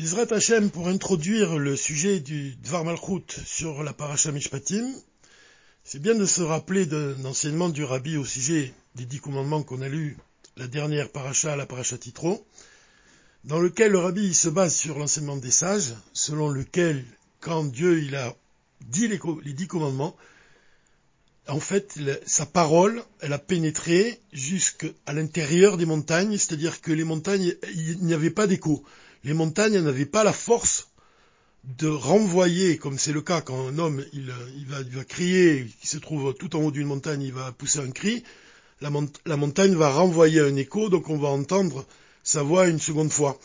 Bizrat Hashem, pour introduire le sujet du Dvar Malchut sur la paracha Mishpatim, c'est bien de se rappeler d'un enseignement du Rabbi au sujet des dix commandements qu'on a lu la dernière paracha, la paracha Titro, dans lequel le Rabbi se base sur l'enseignement des sages, selon lequel, quand Dieu a dit les, les dix commandements, en fait, sa parole, elle a pénétré jusqu'à l'intérieur des montagnes, c'est-à-dire que les montagnes, il n'y avait pas d'écho les montagnes n'avaient pas la force de renvoyer, comme c'est le cas quand un homme il, va, crier, qui se trouve tout en haut d'une montagne, il va pousser un cri, la, montagne va renvoyer un écho, donc on va entendre sa voix une seconde fois.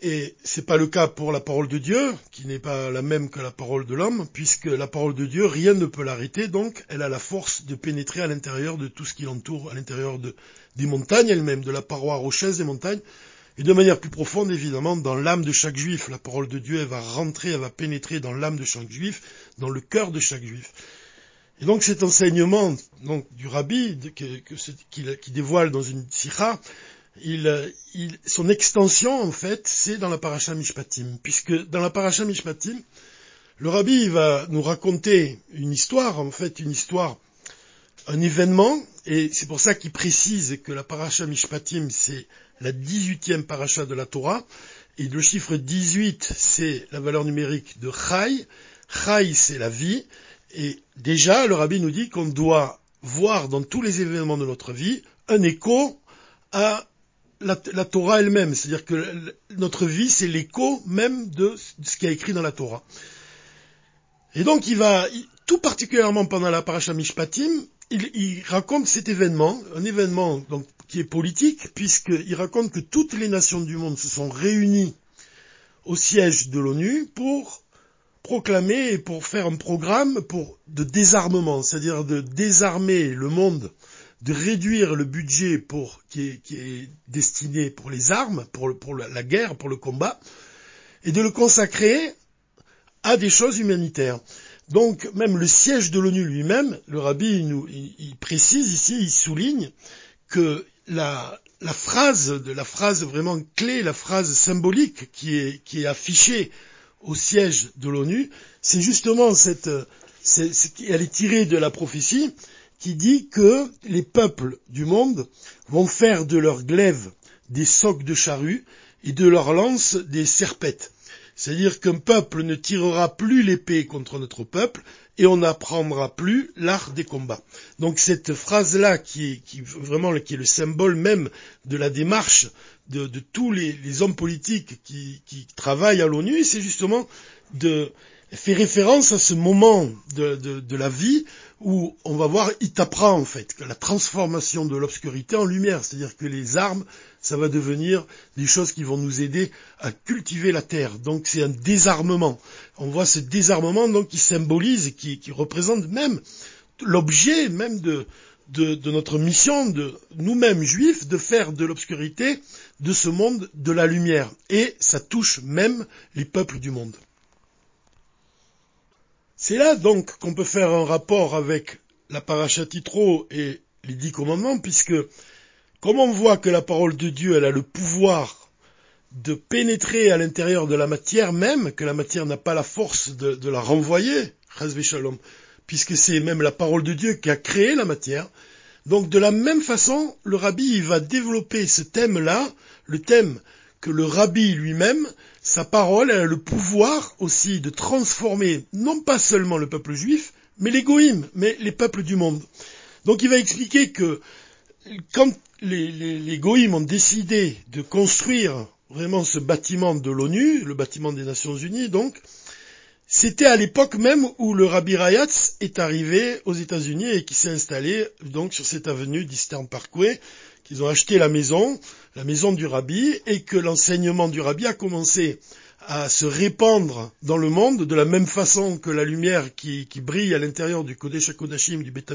Et c'est pas le cas pour la parole de Dieu, qui n'est pas la même que la parole de l'homme, puisque la parole de Dieu, rien ne peut l'arrêter, donc elle a la force de pénétrer à l'intérieur de tout ce qui l'entoure, à l'intérieur de, des montagnes elles-mêmes, de la paroi rocheuse des montagnes, et de manière plus profonde, évidemment, dans l'âme de chaque juif. La parole de Dieu, elle va rentrer, elle va pénétrer dans l'âme de chaque juif, dans le cœur de chaque juif. Et donc cet enseignement donc, du rabbi qui, dévoile dans une sikha, son extension, en fait, c'est dans la paracha Mishpatim. Puisque dans la paracha Mishpatim, le rabbi va nous raconter une histoire, en fait, une histoire, un événement, et c'est pour ça qu'il précise que la paracha Mishpatim, c'est la 18e paracha de la Torah, et le chiffre 18, c'est la valeur numérique de Chai. Chai, c'est la vie, et déjà, le rabbi nous dit qu'on doit voir dans tous les événements de notre vie un écho à la, Torah elle-même, c'est-à-dire que notre vie, c'est l'écho même de ce qui est écrit dans la Torah. Et donc, il va, tout particulièrement pendant la paracha Mishpatim, il, raconte cet événement, un événement qui est politique, puisqu'il raconte que toutes les nations du monde se sont réunies au siège de l'ONU pour proclamer et pour faire un programme de désarmement, c'est-à-dire de désarmer le monde, de réduire le budget qui, est, destiné pour les armes, pour, la guerre, pour le combat, et de le consacrer à des choses humanitaires. Donc même le siège de l'ONU lui-même, le rabbi nous, il précise ici, il souligne que la, phrase, la phrase vraiment clé, la phrase symbolique qui est, affichée au siège de l'ONU, c'est justement cette, elle est tirée de la prophétie qui dit que les peuples du monde vont faire de leurs glaives des socs de charrues et de leurs lances des serpettes. C'est-à-dire qu'un peuple ne tirera plus l'épée contre notre peuple, et on n'apprendra plus l'art des combats. Donc cette phrase-là, qui est, vraiment le symbole même de la démarche de, tous les, hommes politiques qui, travaillent à l'ONU, c'est justement de faire référence à ce moment de, la vie où on va voir, il t'apprend en fait, la transformation de l'obscurité en lumière, c'est-à-dire que les armes ça va devenir des choses qui vont nous aider à cultiver la terre. Donc c'est un désarmement. On voit ce désarmement donc qui symbolise, qui, qui représente même l'objet même de, de, de, notre mission, de nous-mêmes juifs, de faire de l'obscurité, de ce monde, de la lumière. Et ça touche même les peuples du monde. C'est là donc qu'on peut faire un rapport avec la paracha et les dix commandements, puisque comme on voit que la parole de Dieu, elle a le pouvoir de pénétrer à l'intérieur de la matière même, que la matière n'a pas la force de, la renvoyer, puisque c'est même la parole de Dieu qui a créé la matière. Donc de la même façon, le rabbi va développer ce thème-là, le thème que le rabbi lui-même, sa parole, elle a le pouvoir aussi de transformer non pas seulement le peuple juif, mais les mais les peuples du monde. Donc il va expliquer que quand les, les, goïms ont décidé de construire vraiment ce bâtiment de l'ONU, le bâtiment des Nations Unies, donc, c'était à l'époque même où le Rabbi Rayatz est arrivé aux États-Unis et qui s'est installé donc sur cette avenue d'Eastern Parkway, qu'ils ont acheté la maison, la maison du Rabbi, et que l'enseignement du Rabbi a commencé à se répandre dans le monde de la même façon que la lumière qui, brille à l'intérieur du Kodesh HaKodashim du Beth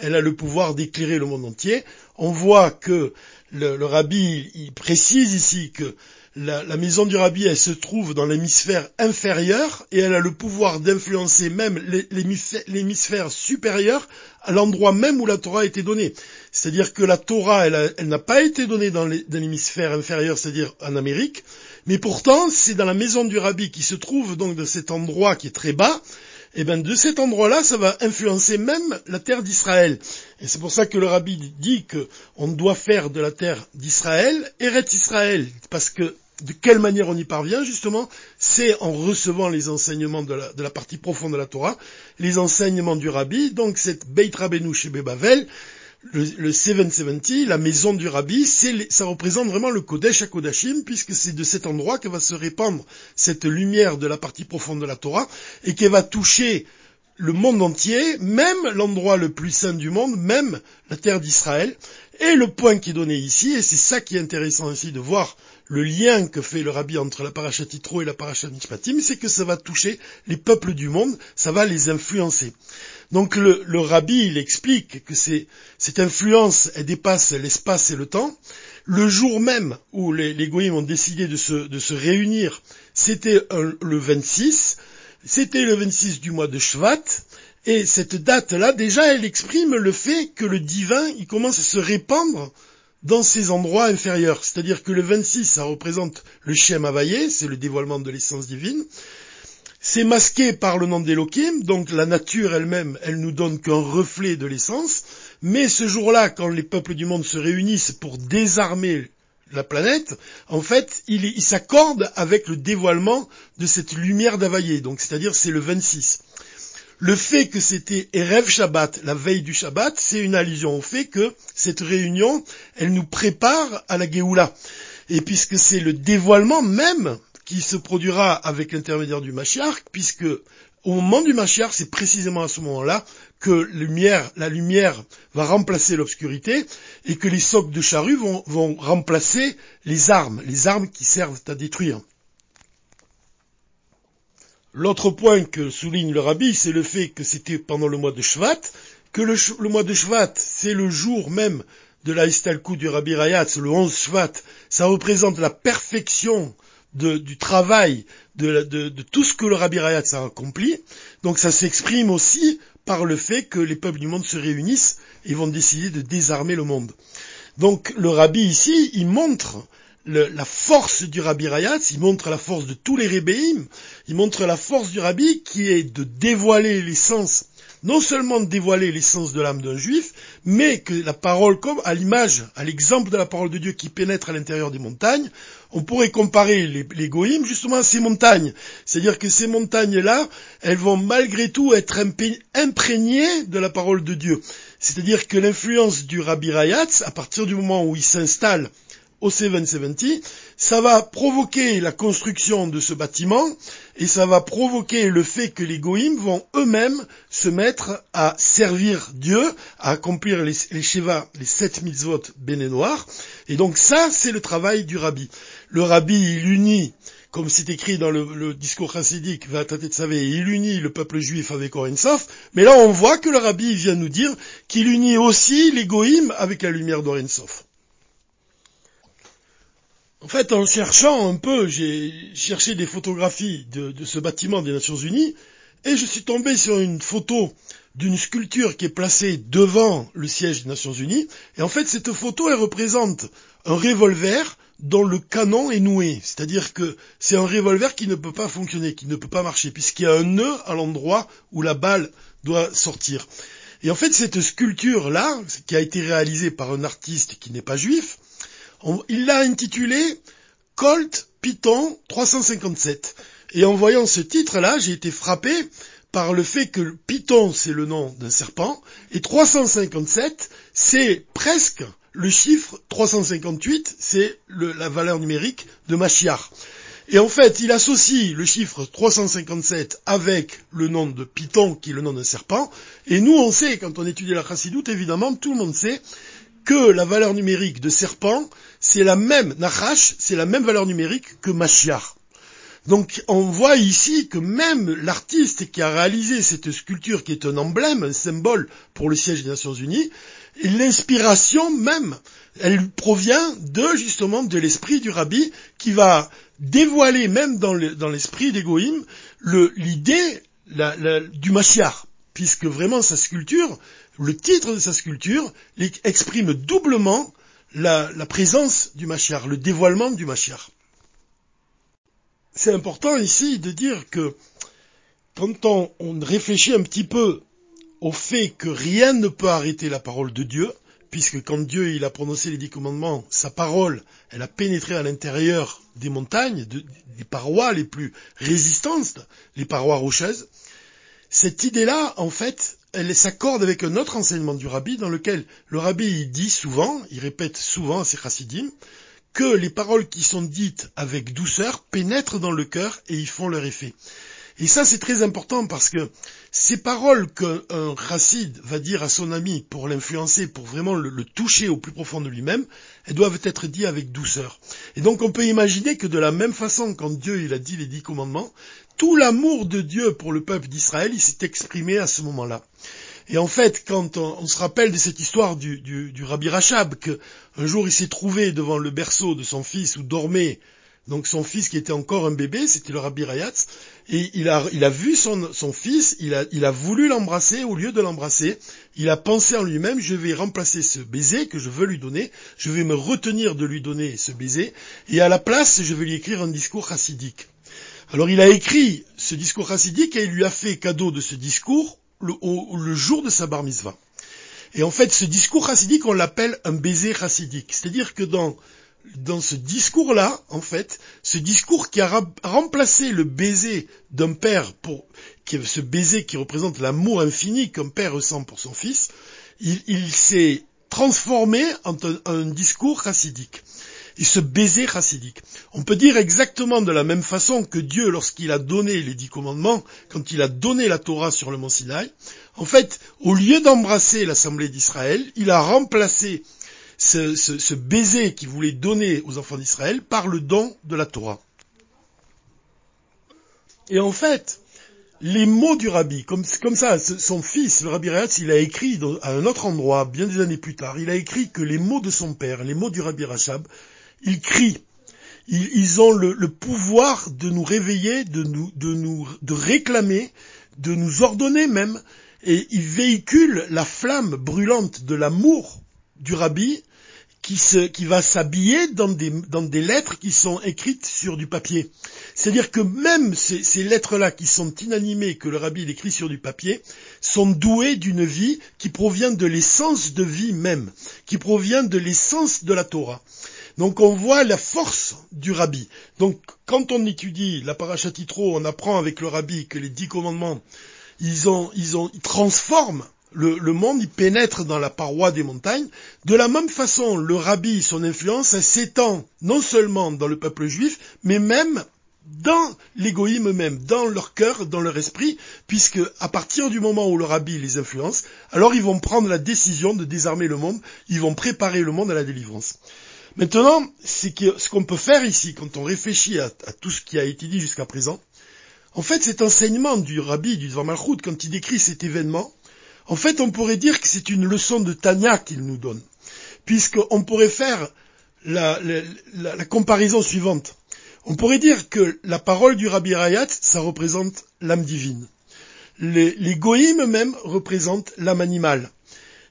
elle a le pouvoir d'éclairer le monde entier. On voit que le, le rabbi, il précise ici que la, maison du rabbi, elle se trouve dans l'hémisphère inférieur et elle a le pouvoir d'influencer même l'hémisphère supérieur à l'endroit même où la Torah a été donnée. C'est-à-dire que la Torah, elle, n'a pas été donnée dans l'hémisphère inférieur, c'est-à-dire en Amérique, mais pourtant, c'est dans la maison du rabbi qui se trouve donc de cet endroit qui est très bas, et bien de cet endroit-là, ça va influencer même la terre d'Israël. Et c'est pour ça que le rabbi dit qu'on doit faire de la terre d'Israël Eretz Israël, parce que de quelle manière on y parvient justement C'est en recevant les enseignements de la, partie profonde de la Torah, les enseignements du rabbi, donc cette Beit Rabbeinu chez Bebavel, le, le 770, la maison du rabbi, ça représente vraiment le Kodesh à Kodashim, puisque c'est de cet endroit que va se répandre cette lumière de la partie profonde de la Torah, et qui va toucher le monde entier, même l'endroit le plus saint du monde, même la terre d'Israël. Et le point qui est donné ici, et c'est ça qui est intéressant ici de voir le lien que fait le rabbi entre la paracha Titro et la paracha Mishpatim, c'est que ça va toucher les peuples du monde, ça va les influencer. Donc le, rabbi, il explique que cette influence, elle dépasse l'espace et le temps. Le jour même où les, les ont décidé de se, réunir, c'était le 26, c'était le 26 du mois de Shvat, et cette date-là, déjà, elle exprime le fait que le divin, il commence à se répandre dans ces endroits inférieurs. C'est-à-dire que le 26, ça représente le Shem Havayé, c'est le dévoilement de l'essence divine. C'est masqué par le nom d'Elohim, donc la nature elle-même, elle nous donne qu'un reflet de l'essence. Mais ce jour-là, quand les peuples du monde se réunissent pour désarmer la planète, en fait, il, s'accorde avec le dévoilement de cette lumière d'Availlé. Donc, c'est-à-dire, c'est le 26. Le fait que c'était Erev Shabbat, la veille du Shabbat, c'est une allusion au fait que cette réunion, elle nous prépare à la Géoula. Et puisque c'est le dévoilement même qui se produira avec l'intermédiaire du Mashiach, puisque au moment du Mashiach, c'est précisément à ce moment-là que la lumière va remplacer l'obscurité et que les socs de charrue vont, remplacer les armes, les armes qui servent à détruire. L'autre point que souligne le rabbi, c'est le fait que c'était pendant le mois de Shvat, que le, mois de Shvat, c'est le jour même de la Istalkou du Rabbi Rayatz, le 11 Shvat, ça représente la perfection du travail, de, tout ce que le Rabbi Rayatz a accompli. Donc ça s'exprime aussi par le fait que les peuples du monde se réunissent et vont décider de désarmer le monde. Donc le Rabbi ici, il montre la force du Rabbi Rayatz, il montre la force de tous les Rébéim, il montre la force du Rabbi qui est de dévoiler l'essence, non seulement dévoiler l'essence de l'âme d'un juif, mais que la parole, comme à l'image, à l'exemple de la parole de Dieu qui pénètre à l'intérieur des montagnes, on pourrait comparer les, les justement à ces montagnes. C'est-à-dire que ces montagnes-là, elles vont malgré tout être imprégnées de la parole de Dieu. C'est-à-dire que l'influence du Rabbi Rayatz, à partir du moment où il s'installe au 770, ça va provoquer la construction de ce bâtiment et ça va provoquer le fait que les goïms vont eux-mêmes se mettre à servir Dieu, à accomplir les, les Sheva, les sept mitzvot bénénoirs. Et donc ça, c'est le travail du rabbi. Le rabbi, il unit, comme c'est écrit dans le, discours chassidique, de Savé, il unit le peuple juif avec Orensov, mais là on voit que le rabbi vient nous dire qu'il unit aussi les goïms avec la lumière d'Orensov. En fait, en cherchant un peu, j'ai cherché des photographies de, ce bâtiment des Nations Unies, et je suis tombé sur une photo d'une sculpture qui est placée devant le siège des Nations Unies, et en fait, cette photo, elle représente un revolver dont le canon est noué, c'est-à-dire que c'est un revolver qui ne peut pas fonctionner, qui ne peut pas marcher, puisqu'il y a un nœud à l'endroit où la balle doit sortir. Et en fait, cette sculpture-là, qui a été réalisée par un artiste qui n'est pas juif, il l'a intitulé Colt Python 357. Et en voyant ce titre-là, j'ai été frappé par le fait que Python, c'est le nom d'un serpent, et 357, c'est presque le chiffre 358, c'est la valeur numérique de Machiar. Et en fait, il associe le chiffre 357 avec le nom de Python, qui est le nom d'un serpent. Et nous, on sait, quand on étudie la chassidoute, évidemment, tout le monde sait que la valeur numérique de serpent, c'est la même, Nachash, c'est la même valeur numérique que. Donc on voit ici que même l'artiste qui a réalisé cette sculpture qui est un emblème, un symbole pour le siège des Nations Unies, l'inspiration même, elle provient de justement de l'esprit du rabbi qui va dévoiler même dans l'esprit l'idée du Mashiach, puisque vraiment sa sculpture, le titre de sa sculpture exprime doublement la, présence du Mashiach, le dévoilement du Mashiach. C'est important ici de dire que quand on, on réfléchit un petit peu au fait que rien ne peut arrêter la parole de Dieu, puisque quand Dieu il a prononcé les dix commandements, sa parole, elle a pénétré à l'intérieur des montagnes, des parois les plus résistantes, les parois rocheuses. Cette idée-là, en fait, elle s'accorde avec un autre enseignement du rabbi dans lequel le rabbi dit souvent, il répète souvent à ses chassidim, que les paroles qui sont dites avec douceur pénètrent dans le cœur et y font leur effet. Et ça, c'est très important parce que ces paroles qu'un chassid va dire à son ami pour l'influencer, pour vraiment le, toucher au plus profond de lui-même, elles doivent être dites avec douceur. Et donc, on peut imaginer que de la même façon, quand Dieu il a dit les dix commandements, tout l'amour de Dieu pour le peuple d'Israël, il s'est exprimé à ce moment-là. Et en fait, quand on, se rappelle de cette histoire du, du Rabbi Rachab, qu'un jour il s'est trouvé devant le berceau de son fils où dormait donc son fils qui était encore un bébé, c'était le Rabbi Rayatz, et il a, vu son, fils, il a, voulu l'embrasser, au lieu de l'embrasser, il a pensé en lui-même, je vais remplacer ce baiser que je veux lui donner, je vais me retenir de lui donner ce baiser, et à la place, je vais lui écrire un discours chassidique. Alors il a écrit ce discours chassidique et il lui a fait cadeau de ce discours le, le jour de sa bar mitzvah. Et en fait, ce discours chassidique, on l'appelle un baiser chassidique. C'est-à-dire que dans dans ce discours-là, en fait, ce discours qui a remplacé le baiser d'un père pour ce baiser qui représente l'amour infini qu'un père ressent pour son fils, il, s'est transformé en un, discours chassidique. Et ce baiser chassidique. On peut dire exactement de la même façon que Dieu, lorsqu'il a donné les dix commandements, quand il a donné la Torah sur le mont Sinaï, en fait, au lieu d'embrasser l'assemblée d'Israël, il a remplacé ce, baiser qu'il voulait donner aux enfants d'Israël par le don de la Torah. Et en fait, les mots du rabbi, comme, ça, son fils, le rabbi Rayatz, il a écrit à un autre endroit, bien des années plus tard, il a écrit que les mots de son père, les mots du rabbi Rachab, ils crient. Ils, ont le, le, pouvoir de nous réveiller, de nous, de nous, de réclamer, de nous ordonner même, et ils véhiculent la flamme brûlante de l'amour du rabbi qui, va s'habiller dans des, lettres qui sont écrites sur du papier. C'est-à-dire que même ces, lettres-là qui sont inanimées, que le rabbi écrit sur du papier, sont douées d'une vie qui provient de l'essence de vie même, qui provient de l'essence de la Torah. Donc on voit la force du rabbi. Donc quand on étudie la parachatitro, on apprend avec le rabbi que les dix commandements, ils ont, ils ont, ils transforment le, monde, il pénètre dans la paroi des montagnes. De la même façon, le rabbi, son influence, s'étend non seulement dans le peuple juif, mais même dans l'égoïme même, dans leur cœur, dans leur esprit, puisque à partir du moment où le rabbi les influence, alors ils vont prendre la décision de désarmer le monde, ils vont préparer le monde à la délivrance. Maintenant, ce qu'on peut faire ici, quand on réfléchit à, tout ce qui a été dit jusqu'à présent, en fait, cet enseignement du rabbi, du Dvar quand il décrit cet événement, en fait, on pourrait dire que c'est une leçon de Tanya qu'il nous donne, puisqu'on pourrait faire la, comparaison suivante. On pourrait dire que la parole du Rabbi Rayat, ça représente l'âme divine. Les, même représentent l'âme animale.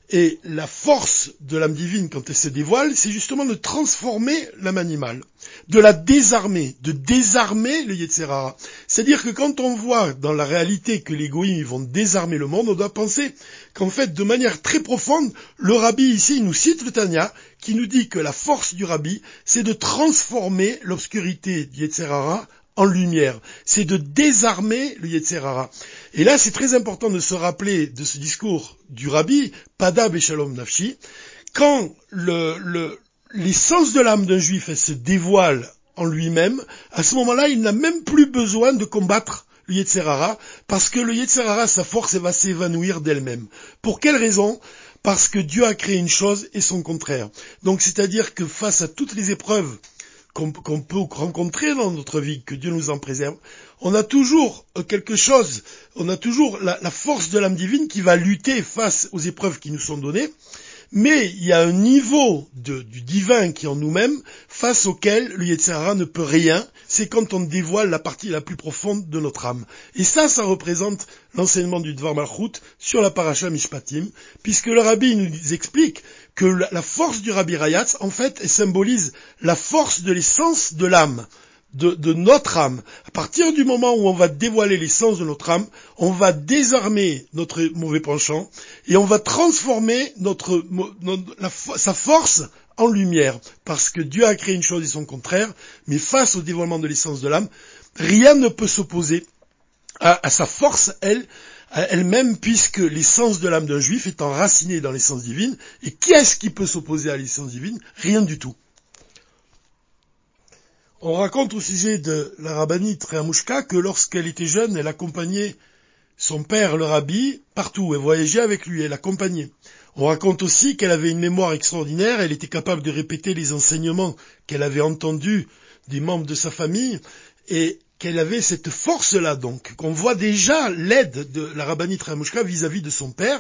Et la force de l'âme divine, quand elle se dévoile, c'est justement de transformer l'âme animale, de la désarmer, de désarmer le Yetzerara. C'est-à-dire que quand on voit dans la réalité que les goïms vont désarmer le monde, on doit penser qu'en fait, de manière très profonde, le rabbi ici nous cite le Tanya, qui nous dit que la force du rabbi, c'est de transformer l'obscurité du Yetzerara en lumière. C'est de désarmer le Yetzerara. Et là, c'est très important de se rappeler de ce discours du rabbi, Padab et Shalom Nafshi, quand l'essence de l'âme d'un juif elle se dévoile en lui-même, à ce moment-là, il n'a même plus besoin de combattre le Yetzerara, parce que le Yetzerara, sa force, elle va s'évanouir d'elle-même. Pour quelle raison? Parce que Dieu a créé une chose et son contraire. Donc, c'est-à-dire que face à toutes les épreuves qu'on peut rencontrer dans notre vie, que Dieu nous en préserve, on a toujours quelque chose, on a toujours la, la force de l'âme divine qui va lutter face aux épreuves qui nous sont données, mais il y a un niveau du divin qui est en nous-mêmes face auquel le Yetzirah ne peut rien, c'est quand on dévoile la partie la plus profonde de notre âme. Et ça, ça représente l'enseignement du Dvar Malchut sur la paracha Mishpatim, puisque le rabbi nous explique que la, force du rabbi Rayatz, en fait, symbolise la force de l'essence de l'âme de, notre âme. À partir du moment où on va dévoiler l'essence de notre âme, on va désarmer notre mauvais penchant et on va transformer sa force en lumière. Parce que Dieu a créé une chose et son contraire, mais face au dévoilement de l'essence de l'âme, rien ne peut s'opposer à, à, sa force, elle, elle-même, puisque l'essence de l'âme d'un juif est enracinée dans l'essence divine. Et qui est-ce qui peut s'opposer à l'essence divine? Rien du tout. On raconte au sujet de la rabbinite Réamouchka que lorsqu'elle était jeune, elle accompagnait son père, le rabbi, partout. Elle voyageait avec lui, elle l'accompagnait. On raconte aussi qu'elle avait une mémoire extraordinaire, elle était capable de répéter les enseignements qu'elle avait entendus des membres de sa famille, et qu'elle avait cette force-là, donc, qu'on voit déjà l'aide de la rabbinite Réamouchka vis-à-vis de son père,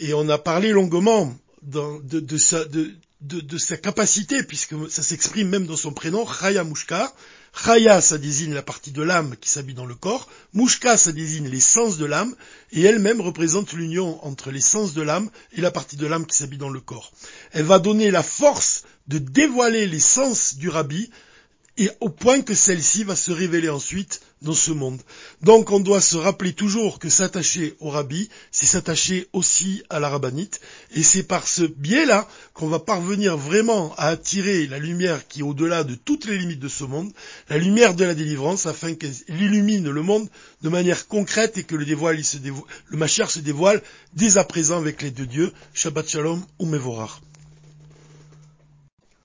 et on a parlé longuement de, de, sa, de, de, sa capacité, puisque ça s'exprime même dans son prénom, Chaya Mushka. Chaya, ça désigne la partie de l'âme qui s'habille dans le corps. Mushka, ça désigne l'essence de l'âme. Et elle-même représente l'union entre l'essence de l'âme et la partie de l'âme qui s'habille dans le corps. Elle va donner la force de dévoiler l'essence du rabbi et au point que celle-ci va se révéler ensuite dans ce monde. Donc on doit se rappeler toujours que s'attacher au rabbi, c'est s'attacher aussi à la rabbinite, et c'est par ce biais-là qu'on va parvenir vraiment à attirer la lumière qui est au-delà de toutes les limites de ce monde, la lumière de la délivrance, afin qu'elle illumine le monde de manière concrète et que le, dévoile, se le Machar se dévoile dès à présent avec l'aide de Dieu. Shabbat Shalom ou Mevorach.